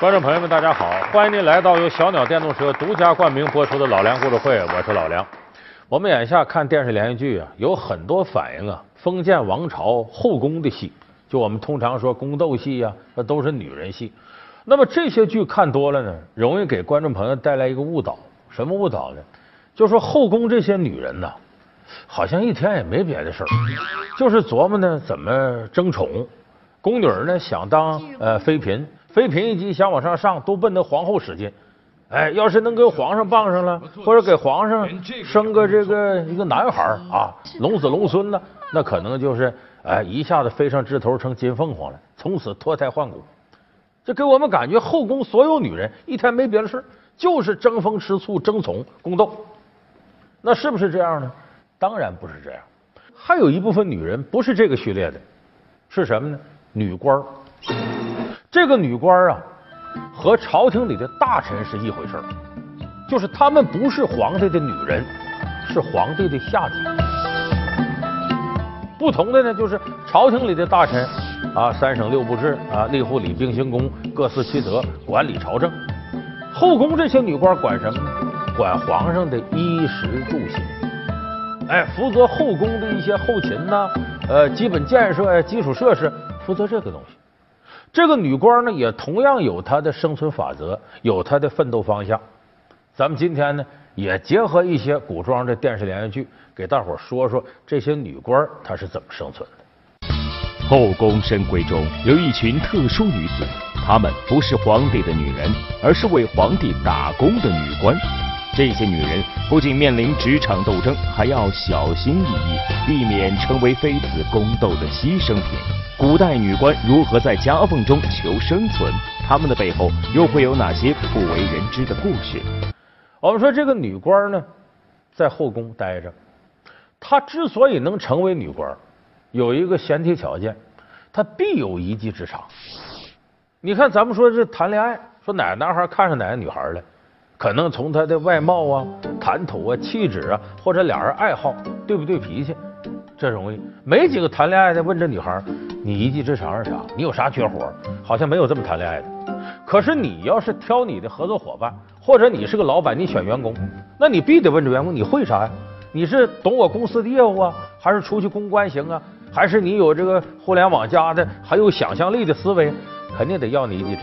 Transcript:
观众朋友们，大家好！欢迎您来到由小鸟电动车独家冠名播出的《老梁故事会》，我是老梁。我们眼下看电视连续剧啊，有很多反映啊封建王朝后宫的戏，就我们通常说宫斗戏呀，那都是女人戏。那么这些剧看多了呢，容易给观众朋友带来一个误导。什么误导呢？就说后宫这些女人呐，好像一天也没别的事儿，就是琢磨呢怎么争宠。宫女呢想当呃妃嫔，妃嫔一级想往上上，都奔那皇后使劲。哎，要是能跟皇上傍上了，或者给皇上生个这个一个男孩啊，龙子龙孙呢，那可能就是哎一下子飞上枝头成金凤凰了，从此脱胎换骨。这给我们感觉后宫所有女人一天没别的事就是争风吃醋、争宠、宫斗。那是不是这样呢？当然不是这样。还有一部分女人不是这个序列的，是什么呢？女官这个女官啊，和朝廷里的大臣是一回事就是他们不是皇帝的女人，是皇帝的下级。不同的呢，就是朝廷里的大臣啊，三省六部制啊，吏户礼兵刑工各司其责，管理朝政。后宫这些女官管什么呢？管皇上的衣食住行，哎，负责后宫的一些后勤呐，呃，基本建设呀，基础设施。负责这个东西，这个女官呢也同样有她的生存法则，有她的奋斗方向。咱们今天呢也结合一些古装的电视连续剧，给大伙说说这些女官她是怎么生存的。后宫深闺中有一群特殊女子，她们不是皇帝的女人，而是为皇帝打工的女官。这些女人不仅面临职场斗争，还要小心翼翼，避免成为妃子宫斗的牺牲品。古代女官如何在夹缝中求生存？她们的背后又会有哪些不为人知的故事？我们说这个女官呢，在后宫待着，她之所以能成为女官，有一个前提条件，她必有一技之长。你看，咱们说这谈恋爱，说哪个男孩看上哪个女孩了，可能从他的外貌啊、谈吐啊、气质啊，或者俩人爱好对不对脾气。这容易，没几个谈恋爱的问这女孩，你一技之长是啥？你有啥绝活？好像没有这么谈恋爱的。可是你要是挑你的合作伙伴，或者你是个老板，你选员工，那你必得问这员工，你会啥呀？你是懂我公司的业务啊，还是出去公关行啊？还是你有这个互联网加的，还有想象力的思维？肯定得要你一技之。